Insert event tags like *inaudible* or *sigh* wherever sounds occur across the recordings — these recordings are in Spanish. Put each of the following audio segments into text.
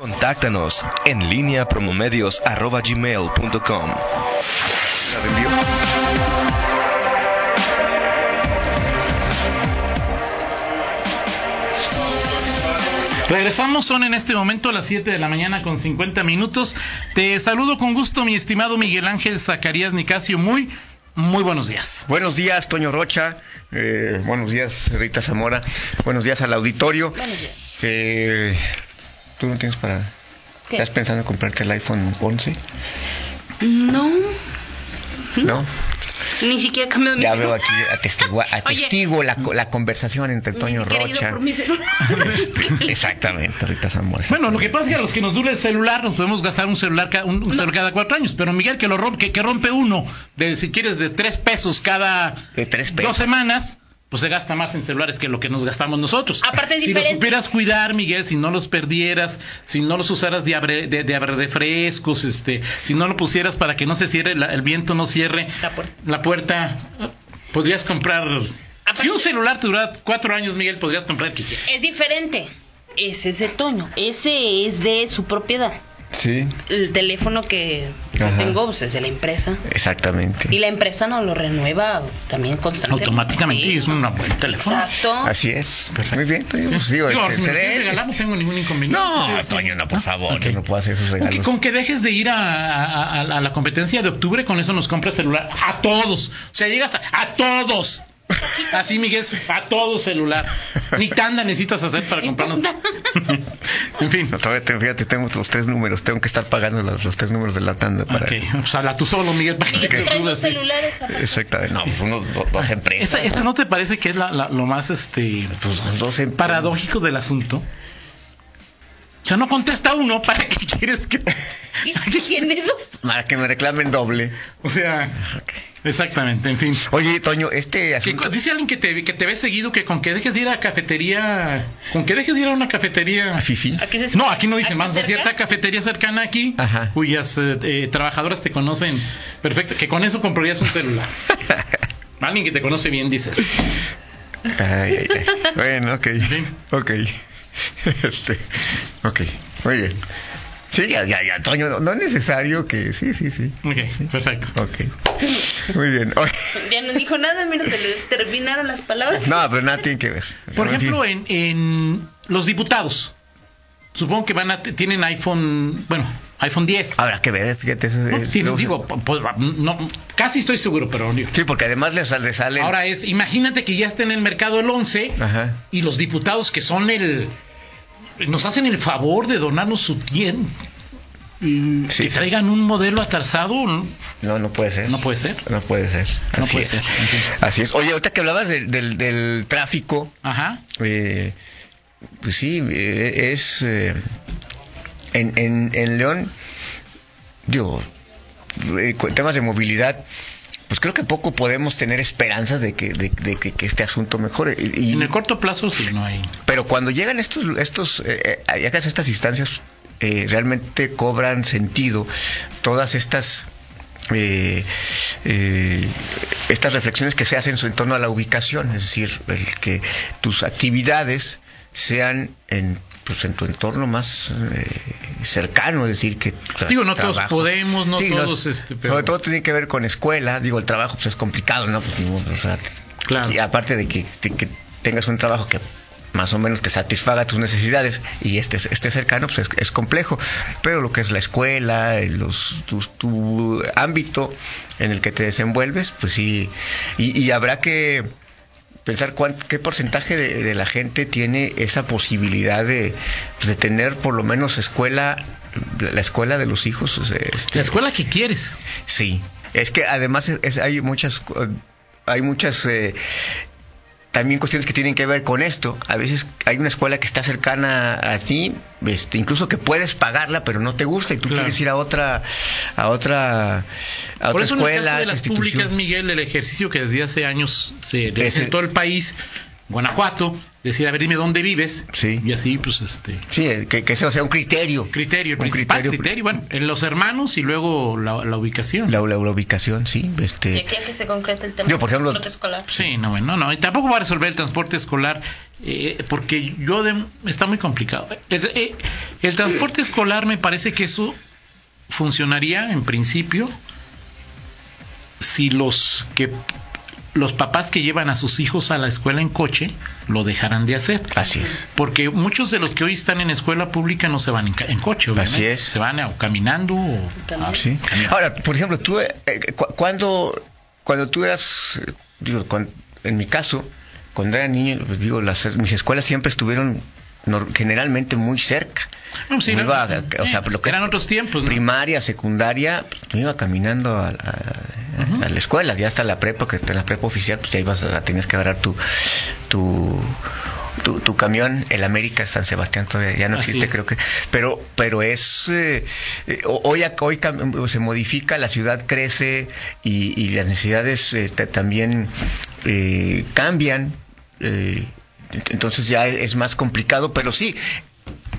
Contáctanos en línea promomedios.com. Regresamos, son en este momento las 7 de la mañana con 50 minutos. Te saludo con gusto, mi estimado Miguel Ángel Zacarías Nicasio. Muy, muy buenos días. Buenos días, Toño Rocha. Eh, buenos días, Rita Zamora. Buenos días al auditorio. Buenos días. Eh, ¿Tú no tienes para...? ¿Qué? ¿Estás pensando en comprarte el iPhone 11? No, ¿No? ni siquiera he cambiado mi Ya celular. veo aquí, atestigo, *laughs* atestigo la, la conversación entre Toño Rocha. por mi celular. *laughs* *laughs* Exactamente, Rita Zamora. Bueno, lo que pasa es que a los que nos dura el celular nos podemos gastar un celular, ca- un, un celular cada cuatro años, pero Miguel que lo rompe, que, que rompe uno, de si quieres de tres pesos cada De tres dos semanas, pues se gasta más en celulares que lo que nos gastamos nosotros. Aparte es si los diferente. supieras cuidar, Miguel, si no los perdieras, si no los usaras de abre, de, de abre refrescos, este, si no lo pusieras para que no se cierre, la- el viento no cierre La puerta. la puerta, podrías comprar. Aparte- Si un celular te dura cuatro años, Miguel, podrías comprar que. Es diferente. Ese es de Toño. Ese es de su propiedad. Sí, El teléfono que Ajá. tengo pues, es de la empresa. exactamente. Y la empresa no lo renueva también constantemente. Automáticamente, Sí. y es un buen teléfono. Exacto. Así es. Muy bien. Pues digo, Digo, si me regalar, no tengo ningún inconveniente. No, Sí. Toño, no, por favor. Ok. Yo no puedo hacer esos Con que, regalos. con que dejes de ir a, a- a- a la competencia de octubre, con eso nos compras celular. A todos. O sea, llegas a, a todos. Así, Miguel, a todos celular. Ni tanda necesitas hacer para comprarnos. *laughs* en fin. No, todavía te- fíjate, tengo los tres números. Tengo que estar pagando los, los tres números de la tanda para. Ok, pues habla tú solo, Miguel. para que te celulares. Exactamente. No, pues unos do- dos empresas. ¿Esa, esa no te parece que es la- la- lo más este Pues dos em- paradójico del asunto? O sea, no contesta uno, ¿para qué quieres que...? *laughs* ¿Quién es? Para que me reclamen doble. O sea, exactamente, en fin. Oye, Toño, este asunto. dice alguien que te, que te ve seguido que con que dejes de ir a cafetería, con que dejes de ir a una cafetería. Fifi. ¿A qué se- No, aquí no dicen ¿Aquí más, a cierta cafetería cercana aquí, Ajá. cuyas eh, eh, trabajadoras te conocen perfecto, que con eso comprarías un celular. *laughs* Alguien que te conoce bien dices. Ay, ay, ay. Bueno, ok. Ok. *laughs* Este. Ok. Muy bien. Sí, ya, ya, ya, Toño. No, no es necesario que. Sí, sí, sí. Ok, perfecto. Ok. Muy bien. *laughs* Oye, Ya no dijo nada, mira, se le terminaron las palabras. No, pero nada tiene que ver. Por En ejemplo, en, en los diputados, supongo que van a tienen iPhone, bueno, iPhone 10. Habrá que ver, fíjate. Eso No, es- sí, se- digo, pues, no, casi estoy seguro, pero. Sí, porque además le sale. sale Ahora es, imagínate que ya está en el mercado el 11 Ajá. y los diputados que son el... Nos hacen el favor de donarnos su tiempo. Sí, que sí. traigan un modelo atrasado, no, No, no puede ser. no puede ser. No puede ser. No Así puede es. ser. Así es. Oye, ahorita que hablabas del, del, del tráfico, Ajá. eh, pues sí, eh, es. eh, en, en, en León, digo, eh, temas de movilidad, pues creo que poco podemos tener esperanzas de que, de, de que, que este asunto mejore. Y, En el corto plazo sí no hay. pero cuando llegan estos, estos, eh, eh, llegas a estas instancias, eh, realmente cobran sentido todas estas, eh, eh, estas reflexiones que se hacen en torno a la ubicación, es decir, el que tus actividades sean en, pues, en tu entorno más eh, cercano, es decir, que Digo, no todos podemos, no Sí, todos, este, pero- sobre todo tiene que ver con escuela, digo, el trabajo pues es complicado, ¿no? Pues, o sea, Claro. y aparte de que, de que tengas un trabajo que más o menos te satisfaga tus necesidades y esté, esté cercano, pues es, es complejo. Pero lo que es la escuela, el- los, tu, tu ámbito en el que te desenvuelves, pues sí. Y, y habrá que pensar cuán- qué porcentaje de, de la gente tiene esa posibilidad de, pues, de tener por lo menos escuela, la escuela de los hijos. este, La escuela que quieres. Sí, es que además es- hay muchas, hay muchas eh, también cuestiones que tienen que ver con esto. A veces hay una escuela que está cercana a ti, este, incluso que puedes pagarla, pero no te gusta y tú Claro. quieres ir a otra, a otra, a Por otra eso en el escuela, caso de las públicas, Miguel, el ejercicio que desde hace años se Ese- en todo el país, Guanajuato, decir, a ver, dime dónde vives. Sí. Y así, pues, este. Sí, que, que eso sea un criterio. Criterio, el Un principal criterio- criterio, bueno, en los hermanos y luego la, la ubicación. La, la- la ubicación, sí. De Este, aquí a que se concrete el tema Yo, por del ejemplo- transporte escolar. Sí, no, bueno, no, y tampoco va a resolver el transporte escolar eh, porque yo de- está muy complicado. El, eh, el transporte escolar me parece que eso funcionaría en principio si los que los papás que llevan a sus hijos a la escuela en coche lo dejaran de hacer. así es. Porque muchos de los que hoy están en escuela pública no se van en, coche, obviamente. Así es. Se van o caminando o ah, Sí. caminando. Ahora, por ejemplo, tú, eh, eh, cu- cuando, cuando tú eras, digo, cuan- en mi caso, cuando era niño, pues, digo, las, mis escuelas siempre estuvieron nor- generalmente muy cerca. No, sí, no, iba o sea, lo que eran otros tiempos, ¿no? primaria, secundaria, pues, me iba caminando a, a- a la escuela, ya hasta la prepa, que en la prepa oficial, pues ya ibas a, tenías que agarrar tu, tu, tu, tu camión, el América San Sebastián todavía ya no Así existe, es. creo que, pero, pero es, eh, eh, hoy, hoy se modifica, la ciudad crece y, y las necesidades eh, ta- también eh, cambian, entonces ya es más complicado, pero sí,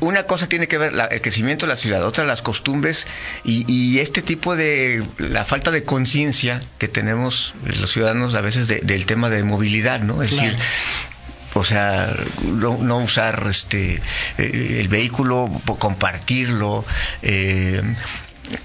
una cosa tiene que ver la- el crecimiento de la ciudad, otra las costumbres y, y este tipo de la falta de conciencia que tenemos los ciudadanos a veces de- del tema de movilidad, ¿no? Es Claro. decir, o sea, no, no usar este eh, el vehículo, compartirlo. eh,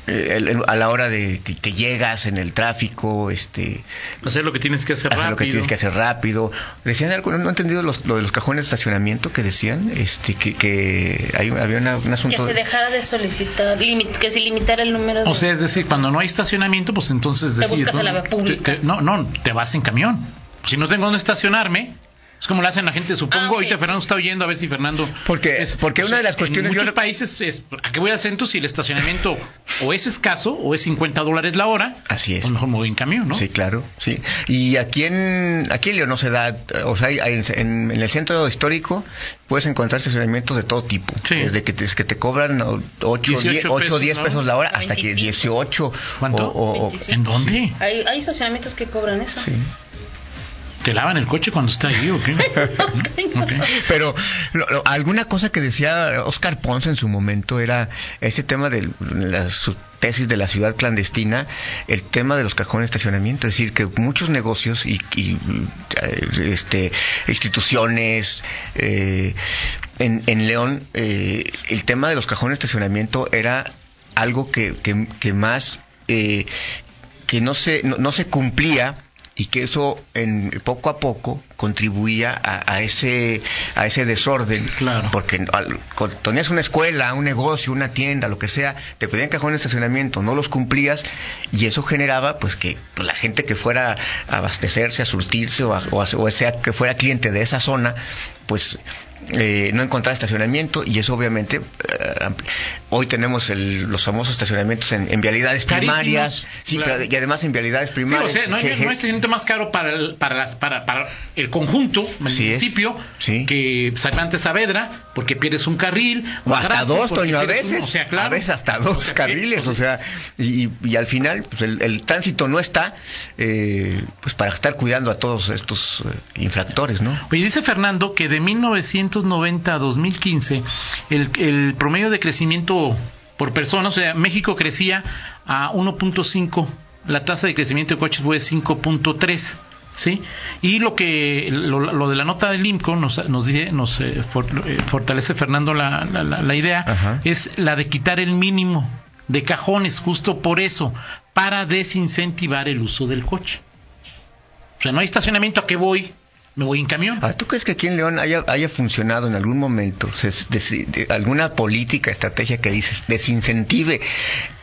eh, el- el- a la hora de que, que llegas en el tráfico, este, Hacer lo que tienes que hacer hacer rápido. lo que tienes que hacer rápido. Decían algo, no, no he entendido los- lo de los cajones de estacionamiento que decían, este, que, que hay, había una- un Que asunto. se dejara de solicitar, limit- que se limitara el número de... O sea, es decir, cuando no hay estacionamiento, pues entonces Te decides, buscas ¿no? a la vía pública. Te- te- no, no, te vas en camión. Si no tengo dónde estacionarme, es como lo hacen la gente, supongo. Ah, ok. Ahorita Fernando está oyendo, a ver si Fernando. Porque- porque una de las cuestiones- En yo muchos re- países, es, ¿a qué voy al centro si el estacionamiento o es escaso o es 50 dólares la hora? Así es. Pues mejor me voy en camión, ¿no? Sí, claro, sí. Y aquí en, aquí en León no se da, o sea, en, en el centro histórico puedes encontrar estacionamientos de todo tipo. Sí. Desde que te, que te cobran 8 18 o 10 pesos, pesos, ¿no? la hora A hasta que 25. 18. ¿Cuánto? o- o- o- 25. ¿En dónde? Hay, hay estacionamientos que cobran eso. sí. ¿Te lavan el coche cuando está ahí o qué? *laughs* Ok. Pero lo- lo- alguna cosa que decía Oscar Ponce en su momento era este tema de la, su tesis de la ciudad clandestina, el tema de los cajones de estacionamiento, es decir, que muchos negocios y, y, eh, este, instituciones eh, en, en León, eh, el tema de los cajones de estacionamiento era algo que, que, que más eh, que no se no, no se cumplía y que eso en poco a poco contribuía a, a ese a ese desorden Claro. porque al- cuando tenías una escuela un negocio una tienda lo que sea te pedían cajón de estacionamiento no los cumplías y eso generaba pues que pues, la gente que fuera a abastecerse a surtirse o, a- o, a- o sea que fuera cliente de esa zona pues eh, no encontraba estacionamiento y eso obviamente eh, hoy tenemos el- los famosos estacionamientos en, en vialidades Carísimos, primarias sí claro. pero- y además en vialidades Sí, primarias o sea, no hay, que- no hay estacionamiento más caro para el, para, las- para, para el conjunto, es. municipio, Sí. que Cervantes Saavedra, porque pierdes un carril. O hasta dos, Toño, a veces. uno, o sea, claro. A veces hasta dos O sea, carriles, que- o sea, y, y al final, pues el, el tránsito no está, eh, pues para estar cuidando a todos estos eh, infractores, ¿no? Oye, dice Fernando que de 1990 a 2015 el, el promedio de crecimiento por persona, o sea, México crecía a 1.5, la tasa de crecimiento de coches fue 5.3. ¿Sí? Y lo que lo, lo de la nota del IMCO nos, nos dice, nos eh, for- eh, fortalece Fernando la, la- la- la idea, Ajá. es la de quitar el mínimo de cajones, justo por eso, para desincentivar el uso del coche. O sea, no hay estacionamiento a que voy, me voy en camión. Ahora, ¿Tú crees que aquí en León haya, haya funcionado en algún momento se- de- de- alguna política, estrategia que dices desincentive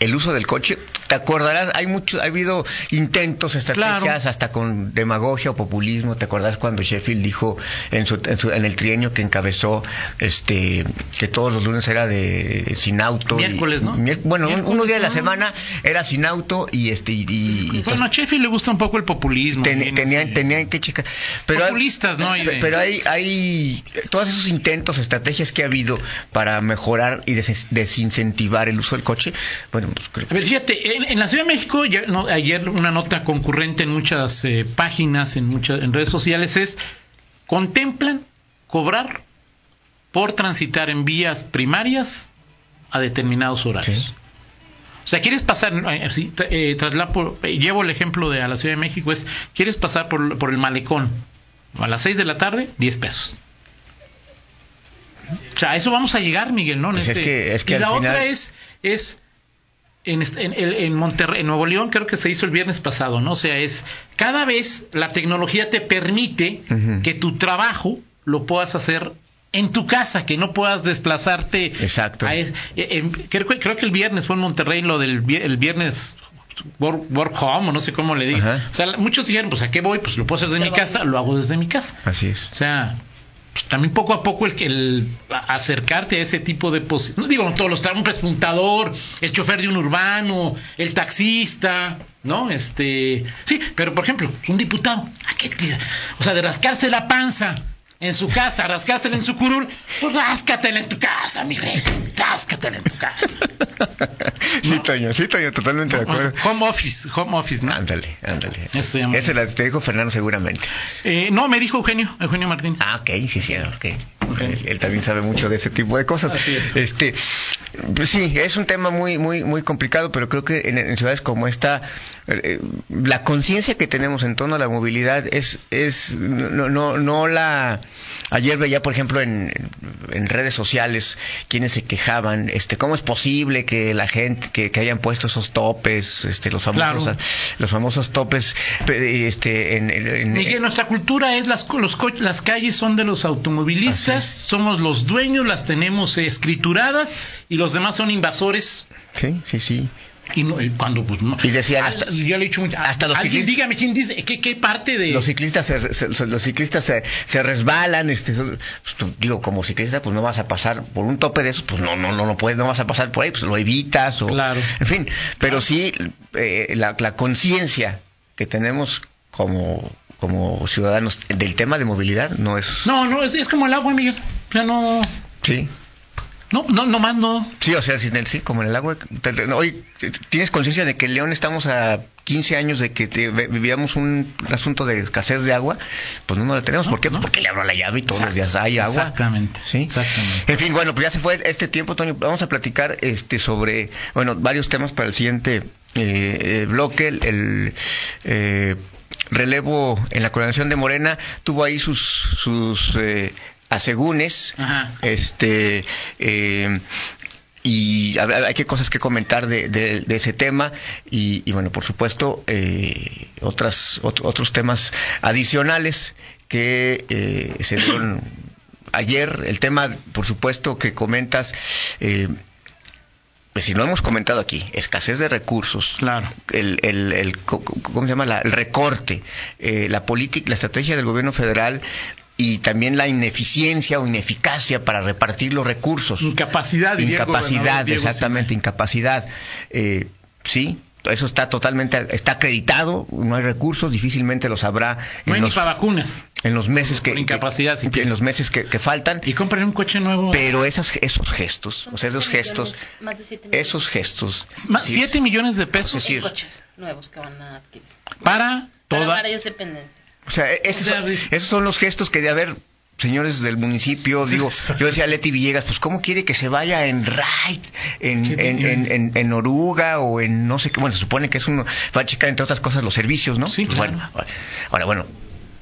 el uso del coche? Te acordarás, hay mucho, ha habido intentos, estrategias, Claro. hasta con demagogia o populismo. ¿Te acuerdas cuando Sheffield dijo en, su, en, su- en el trienio que encabezó este que todos los lunes era de sin auto? y- Miércoles, ¿no? bueno, un, Miércoles, unos días de la ¿no? semana era sin auto y este y, y- Bueno, a Sheffield le gusta un poco el populismo. Ten- tenían que checar. Pero, Populistas, ¿no? Y de- pero hay, hay todos esos intentos, estrategias que ha habido para mejorar y des- desincentivar el uso del coche. Bueno, pues creo A ver, fíjate, en, en la Ciudad de México, ya- no, ayer una nota concurrente en muchas eh, páginas, en muchas en redes sociales, es contemplan cobrar por transitar en vías primarias a determinados horarios. Sí. O sea, quieres pasar, eh, eh, trasla- por- eh, llevo el ejemplo de a la Ciudad de México, es, quieres pasar por, por el malecón a las 6 de la tarde, 10 pesos. O sea, a eso vamos a llegar, Miguel, ¿no? En Pues es este- que- es que y la final- otra es, es en, en, en- Monterrey, en Nuevo León, creo que se hizo el viernes pasado, ¿no? O sea, es cada vez la tecnología te permite que tu trabajo lo puedas hacer en tu casa, que no puedas desplazarte. Exacto. a es- eh, creo, que- creo que el viernes fue en Monterrey lo del el viernes work, work home, o no sé cómo le digo. Ajá. O sea, muchos dijeron, pues a qué voy, pues lo puedo hacer desde mi casa, lo hago desde mi casa. Así es. O sea, pues, también poco a poco el, que el a- acercarte a ese tipo de no digo todos los un pespuntador, el chofer de un urbano, el taxista, ¿no? Este, sí, pero por ejemplo, un diputado, ¿a qué te- o sea, de rascarse la panza en su casa, rascársela en su curul, pues ráscatela en tu casa, mi rey, ráscatela en tu casa. *laughs* Sí, Toño, sí, Toño, totalmente de acuerdo. Home office, home office, ¿no? Ándale, ándale. Eso llama. La te dijo Fernando seguramente. Eh, no, me dijo Eugenio, Eugenio Martínez. Ah, ok, sí, sí, ok. Ok. Él, él también sabe mucho de ese tipo de cosas. Así es. Este, pues sí, es un tema muy, muy, muy complicado, pero creo que en, en ciudades como esta, eh, la conciencia que tenemos en torno a la movilidad es, es, no, no, no la. Ayer veía, por ejemplo, en, en redes sociales quienes se quejaban, este, cómo es posible que la gente, que, que hayan puesto esos topes, este, los famosos, Claro. los famosos topes, pe- este, en, en- en- Miguel, nuestra cultura es las, los co- las calles son de los automovilistas, somos los dueños, las tenemos escrituradas y los demás son invasores. sí, sí, sí. Y, no- cuando pues no. Y decían Al- hasta- yo le he dicho mucho- hasta los alguien ciclistas- dígame quién dice qué, qué parte de los ciclistas se, se- los ciclistas se, se resbalan este pues, tú, digo como ciclista pues no vas a pasar por un tope de esos pues no no no no puedes no vas a pasar por ahí pues lo evitas o Claro. en fin pero sí eh, la, la conciencia que tenemos como como ciudadanos del tema de movilidad no es No, no, es, es como el agua, Miguel. O sea, no sí no no no más no. Sí, o sea, sí, sí, como en el agua. Hoy tienes conciencia de que en León estamos a 15 años de que te- vivíamos un asunto de escasez de agua, pues no, no la tenemos. ¿Por qué? no. Porque le abro la llave y todos los días hay agua. Exactamente. Sí. Exactamente. En fin, bueno, pues ya se fue este tiempo, Toño. Vamos a platicar este sobre, bueno, varios temas para el siguiente eh, eh, bloque. El, el, eh, relevo en la coordinación de Morena tuvo ahí sus sus eh, asegúnes. Ajá. Este eh, y hay que cosas que comentar de, de- de ese tema y, y, bueno por supuesto eh, otras ot- otros temas adicionales que eh, se dieron *coughs* ayer el tema por supuesto que comentas eh, pues si lo hemos comentado aquí escasez de recursos Claro. el, el, el- ¿cómo se llama? La- el recorte, eh, la política, la estrategia del gobierno federal y también la ineficiencia o ineficacia para repartir los recursos. Incapacidad, Incapacidad, Diego exactamente, incapacidad. Eh, sí, eso está totalmente, está acreditado, no hay recursos, difícilmente los habrá No hay en ni los, para vacunas. en los meses que, incapacidad, si en los meses que, que faltan. Y compren un coche nuevo. Pero esas, esos gestos, o sea, esos gestos, Más de 7 millones esos gestos. Más, sí, siete millones de pesos Es decir, en coches nuevos que van a adquirir. para Para toda varias dependencias. O sea, e- esos, O sea, esos son los gestos que de haber, señores del municipio, digo, yo decía a Leti Villegas, pues ¿cómo quiere que se vaya en Right, en, en, en, en- en Oruga o en no sé qué? Bueno, se supone que es uno, va a checar entre otras cosas los servicios, ¿no? Sí, Pues, claro. Bueno, ahora- bueno,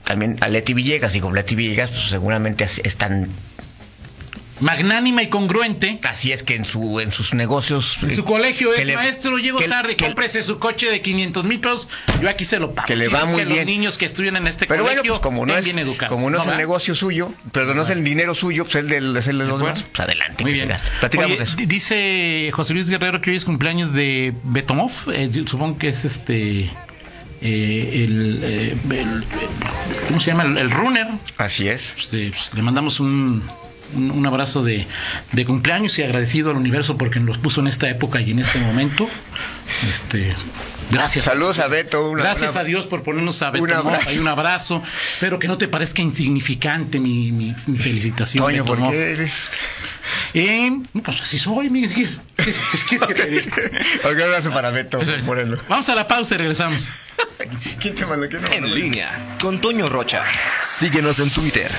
también a Leti Villegas, digo, Leti Villegas pues, seguramente as- están, magnánima y congruente. así es que en su en sus negocios... En su eh, colegio es le- maestro, llego que- tarde, que- cómprese su coche de 500 mil pesos, yo aquí se lo pago. Que le va muy los bien. niños que estudian en este Pero bueno, colegio pues como no es, bien educados. como no es el negocio suyo, pero no es el dinero suyo, pues es el de, es el de los demás, pues adelante, Muy bien. Platicamos Oye, de eso. di- dice José Luis Guerrero que hoy es cumpleaños de Betomov, eh, supongo que es este... eh, el, eh, el- ¿Cómo se llama? El, el runner. Así es. Este, pues, le mandamos un, un, un abrazo de, de cumpleaños y agradecido al universo porque nos puso en esta época y en este momento. Este, gracias. Saludos a Beto. una- Gracias una- a Dios por ponernos a un Betomov, abrazo. ahí un abrazo. Espero que no te parezca insignificante mi, mi, mi felicitación. Toño, ¿por qué eres? Eh, pues así soy, Miguel. ¿Qué, qué- qué que te un *laughs* abrazo para Beto. Vamos a la pausa y regresamos. *laughs* ¿Quién te mandó? ¿Quién te mandó? En línea con Toño Rocha. Síguenos en Twitter,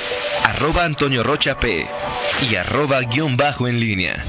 arroba Antonio Rocha P y arroba guion bajo en línea.